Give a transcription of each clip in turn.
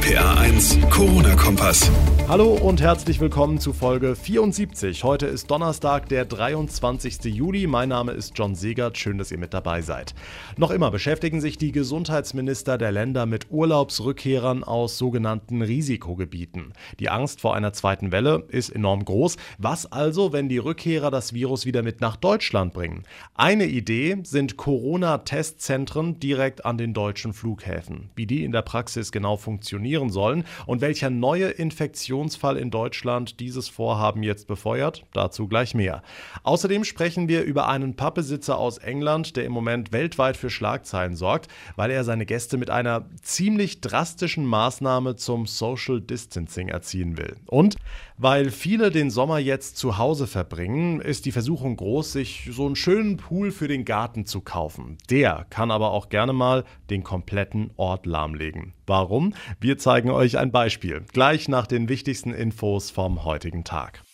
RPA 1, Corona-Kompass. Hallo und herzlich willkommen zu Folge 74. Heute ist Donnerstag, der 23. Juli. Mein Name ist John Segert. Schön, dass ihr mit dabei seid. Noch immer beschäftigen sich die Gesundheitsminister der Länder mit Urlaubsrückkehrern aus sogenannten Risikogebieten. Die Angst vor einer zweiten Welle ist enorm groß. Was also, wenn die Rückkehrer das Virus wieder mit nach Deutschland bringen? Eine Idee sind Corona-Testzentren direkt an den deutschen Flughäfen. Wie die in der Praxis genau funktionieren sollen und welcher neue Infektion Infektionsfall in Deutschland dieses Vorhaben jetzt befeuert. Dazu gleich mehr. Außerdem sprechen wir über einen Pappbesitzer aus England, der im Moment weltweit für Schlagzeilen sorgt, weil er seine Gäste mit einer ziemlich drastischen Maßnahme zum Social Distancing erziehen will. Und weil viele den Sommer jetzt zu Hause verbringen, ist die Versuchung groß, sich so einen schönen Pool für den Garten zu kaufen. Der kann aber auch gerne mal den kompletten Ort lahmlegen. Warum? Wir zeigen euch ein Beispiel. Gleich nach den wichtigsten Infos vom heutigen Tag.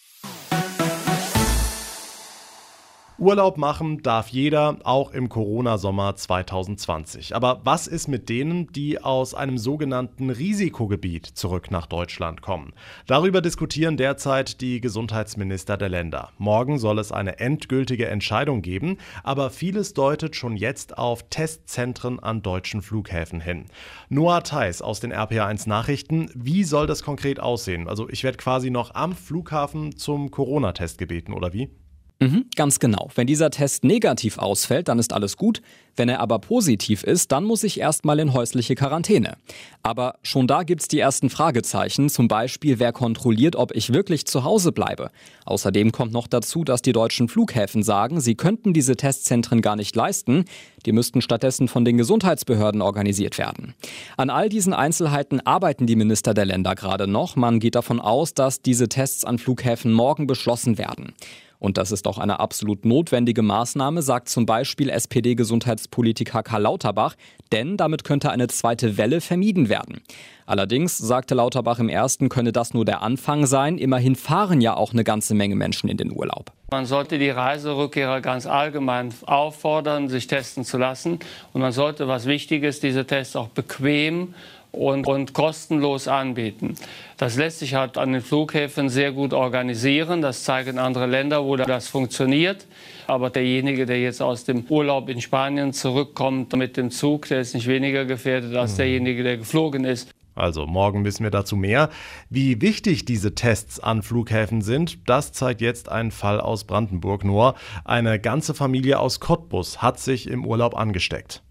Urlaub machen darf jeder, auch im Corona-Sommer 2020. Aber was ist mit denen, die aus einem sogenannten Risikogebiet zurück nach Deutschland kommen? Darüber diskutieren derzeit die Gesundheitsminister der Länder. Morgen soll es eine endgültige Entscheidung geben, aber vieles deutet schon jetzt auf Testzentren an deutschen Flughäfen hin. Noah Theis aus den RPA1 Nachrichten, wie soll das konkret aussehen? Also ich werde quasi noch am Flughafen zum Corona-Test gebeten, oder wie? Mhm, ganz genau. Wenn dieser Test negativ ausfällt, dann ist alles gut. Wenn er aber positiv ist, dann muss ich erstmal in häusliche Quarantäne. Aber schon da gibt's die ersten Fragezeichen, zum Beispiel wer kontrolliert, ob ich wirklich zu Hause bleibe. Außerdem kommt noch dazu, dass die deutschen Flughäfen sagen, sie könnten diese Testzentren gar nicht leisten, die müssten stattdessen von den Gesundheitsbehörden organisiert werden. An all diesen Einzelheiten arbeiten die Minister der Länder gerade noch. Man geht davon aus, dass diese Tests an Flughäfen morgen beschlossen werden. Und das ist auch eine absolut notwendige Maßnahme, sagt zum Beispiel SPD-Gesundheitspolitiker Karl Lauterbach, denn damit könnte eine zweite Welle vermieden werden. Allerdings, sagte Lauterbach im ersten, könne das nur der Anfang sein. Immerhin fahren ja auch eine ganze Menge Menschen in den Urlaub. Man sollte die Reiserückkehrer ganz allgemein auffordern, sich testen zu lassen. Und man sollte, was wichtig ist, diese Tests auch bequem und, und kostenlos anbieten. Das lässt sich halt an den Flughäfen sehr gut organisieren. Das zeigen andere Länder, wo das funktioniert. Aber derjenige, der jetzt aus dem Urlaub in Spanien zurückkommt mit dem Zug, der ist nicht weniger gefährdet als mhm. derjenige, der geflogen ist. Also morgen wissen wir dazu mehr. Wie wichtig diese Tests an Flughäfen sind, das zeigt jetzt ein Fall aus Brandenburg nur. Eine ganze Familie aus Cottbus hat sich im Urlaub angesteckt.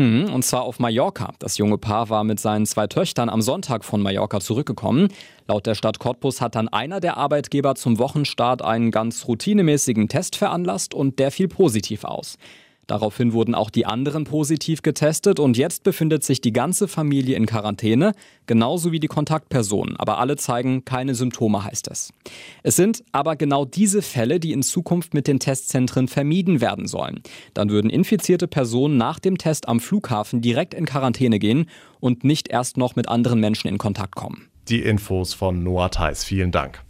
Mhm, und zwar auf Mallorca. Das junge Paar war mit seinen zwei Töchtern am Sonntag von Mallorca zurückgekommen. Laut der Stadt Cottbus hat dann einer der Arbeitgeber zum Wochenstart einen ganz routinemäßigen Test veranlasst und der fiel positiv aus. Daraufhin wurden auch die anderen positiv getestet und jetzt befindet sich die ganze Familie in Quarantäne, genauso wie die Kontaktpersonen. Aber alle zeigen keine Symptome, heißt es. Es sind aber genau diese Fälle, die in Zukunft mit den Testzentren vermieden werden sollen. Dann würden infizierte Personen nach dem Test am Flughafen direkt in Quarantäne gehen und nicht erst noch mit anderen Menschen in Kontakt kommen. Die Infos von Noah Theis. Vielen Dank.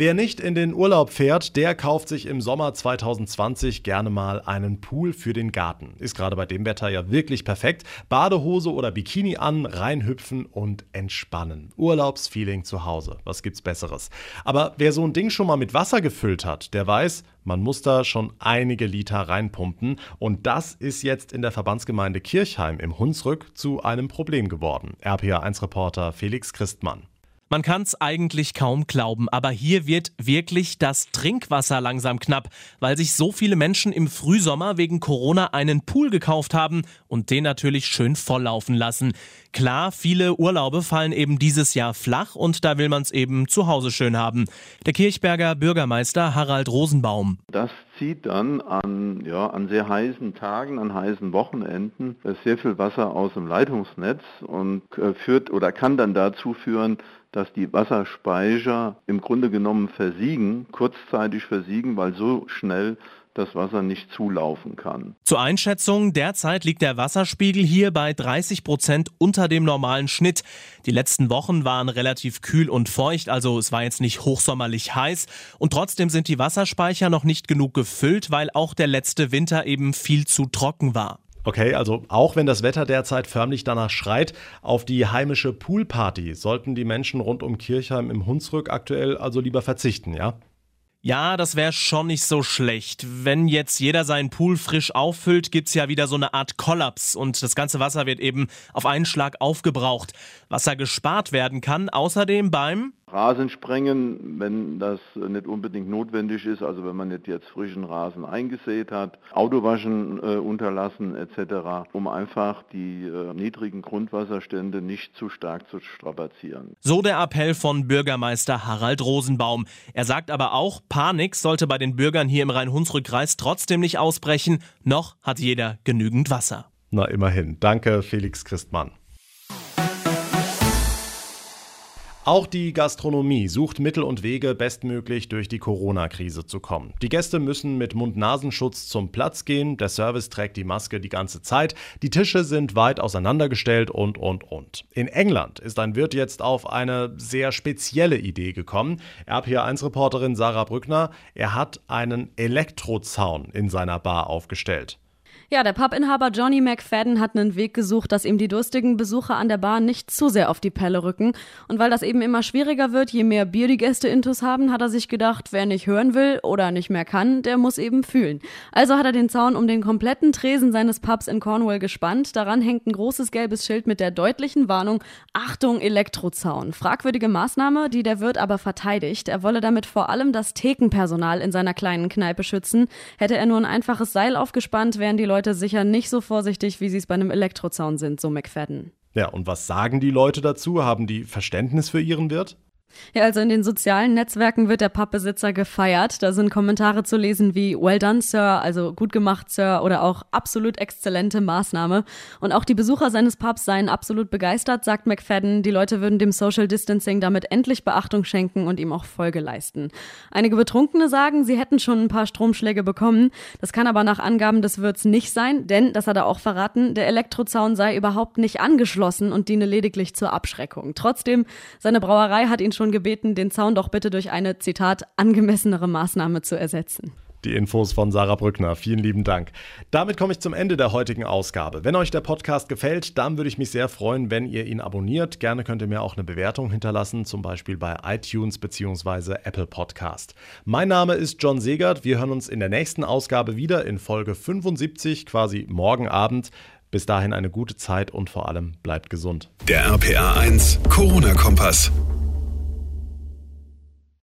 Wer nicht in den Urlaub fährt, der kauft sich im Sommer 2020 gerne mal einen Pool für den Garten. Ist gerade bei dem Wetter ja wirklich perfekt. Badehose oder Bikini an, reinhüpfen und entspannen. Urlaubsfeeling zu Hause. Was gibt's Besseres? Aber wer so ein Ding schon mal mit Wasser gefüllt hat, der weiß, man muss da schon einige Liter reinpumpen. Und das ist jetzt in der Verbandsgemeinde Kirchheim im Hunsrück zu einem Problem geworden. RPA1-Reporter Felix Christmann. Man kann es eigentlich kaum glauben, aber hier wird wirklich das Trinkwasser langsam knapp, weil sich so viele Menschen im Frühsommer wegen Corona einen Pool gekauft haben und den natürlich schön volllaufen lassen. Klar, viele Urlaube fallen eben dieses Jahr flach und da will man es eben zu Hause schön haben. Der Kirchberger Bürgermeister Harald Rosenbaum. Das zieht dann an, ja, an sehr heißen Tagen, an heißen Wochenenden sehr viel Wasser aus dem Leitungsnetz und äh, führt oder kann dann dazu führen, dass die Wasserspeicher im Grunde genommen versiegen, kurzzeitig versiegen, weil so schnell das Wasser nicht zulaufen kann. Zur Einschätzung, derzeit liegt der Wasserspiegel hier bei 30 Prozent unter dem normalen Schnitt. Die letzten Wochen waren relativ kühl und feucht, also es war jetzt nicht hochsommerlich heiß. Und trotzdem sind die Wasserspeicher noch nicht genug gefüllt, weil auch der letzte Winter eben viel zu trocken war. Okay, also auch wenn das Wetter derzeit förmlich danach schreit, auf die heimische Poolparty sollten die Menschen rund um Kirchheim im Hunsrück aktuell also lieber verzichten, ja? Ja, das wäre schon nicht so schlecht. Wenn jetzt jeder seinen Pool frisch auffüllt, gibt's ja wieder so eine Art Kollaps und das ganze Wasser wird eben auf einen Schlag aufgebraucht. Wasser gespart werden kann außerdem beim Rasen sprengen, wenn das nicht unbedingt notwendig ist, also wenn man nicht jetzt frischen Rasen eingesät hat, Autowaschen äh, unterlassen etc., um einfach die äh, niedrigen Grundwasserstände nicht zu stark zu strapazieren. So der Appell von Bürgermeister Harald Rosenbaum. Er sagt aber auch, Panik sollte bei den Bürgern hier im Rhein-Hunsrück-Kreis trotzdem nicht ausbrechen, noch hat jeder genügend Wasser. Na immerhin. Danke, Felix Christmann. Auch die Gastronomie sucht Mittel und Wege, bestmöglich durch die Corona-Krise zu kommen. Die Gäste müssen mit Mund-Nasenschutz zum Platz gehen, der Service trägt die Maske die ganze Zeit, die Tische sind weit auseinandergestellt und, und, und. In England ist ein Wirt jetzt auf eine sehr spezielle Idee gekommen. RPA1-Reporterin Sarah Brückner, er hat einen Elektrozaun in seiner Bar aufgestellt. Ja, der Pubinhaber Johnny McFadden hat einen Weg gesucht, dass ihm die durstigen Besucher an der Bar nicht zu sehr auf die Pelle rücken. Und weil das eben immer schwieriger wird, je mehr Bier die Gäste intus haben, hat er sich gedacht, wer nicht hören will oder nicht mehr kann, der muss eben fühlen. Also hat er den Zaun um den kompletten Tresen seines Pubs in Cornwall gespannt. Daran hängt ein großes gelbes Schild mit der deutlichen Warnung, Achtung, Elektrozaun. Fragwürdige Maßnahme, die der Wirt aber verteidigt. Er wolle damit vor allem das Thekenpersonal in seiner kleinen Kneipe schützen. Hätte er nur ein einfaches Seil aufgespannt, wären die Leute Leute sicher nicht so vorsichtig, wie sie es bei einem Elektrozaun sind, so McFadden. Ja, und was sagen die Leute dazu? Haben die Verständnis für ihren Wirt? Ja, also in den sozialen Netzwerken wird der Pubbesitzer gefeiert. Da sind Kommentare zu lesen wie Well done, Sir, also gut gemacht, Sir, oder auch absolut exzellente Maßnahme. Und auch die Besucher seines Pubs seien absolut begeistert, sagt McFadden. Die Leute würden dem Social Distancing damit endlich Beachtung schenken und ihm auch Folge leisten. Einige Betrunkene sagen, sie hätten schon ein paar Stromschläge bekommen. Das kann aber nach Angaben des Wirts nicht sein, denn, das hat er auch verraten, der Elektrozaun sei überhaupt nicht angeschlossen und diene lediglich zur Abschreckung. Trotzdem, seine Brauerei hat ihn schon gebeten, den Zaun doch bitte durch eine, Zitat, angemessenere Maßnahme zu ersetzen. Die Infos von Sarah Brückner. Vielen lieben Dank. Damit komme ich zum Ende der heutigen Ausgabe. Wenn euch der Podcast gefällt, dann würde ich mich sehr freuen, wenn ihr ihn abonniert. Gerne könnt ihr mir auch eine Bewertung hinterlassen, zum Beispiel bei iTunes bzw. Apple Podcast. Mein Name ist John Segert. Wir hören uns in der nächsten Ausgabe wieder in Folge 75, quasi morgen Abend. Bis dahin eine gute Zeit und vor allem bleibt gesund. Der RPA 1 Corona-Kompass.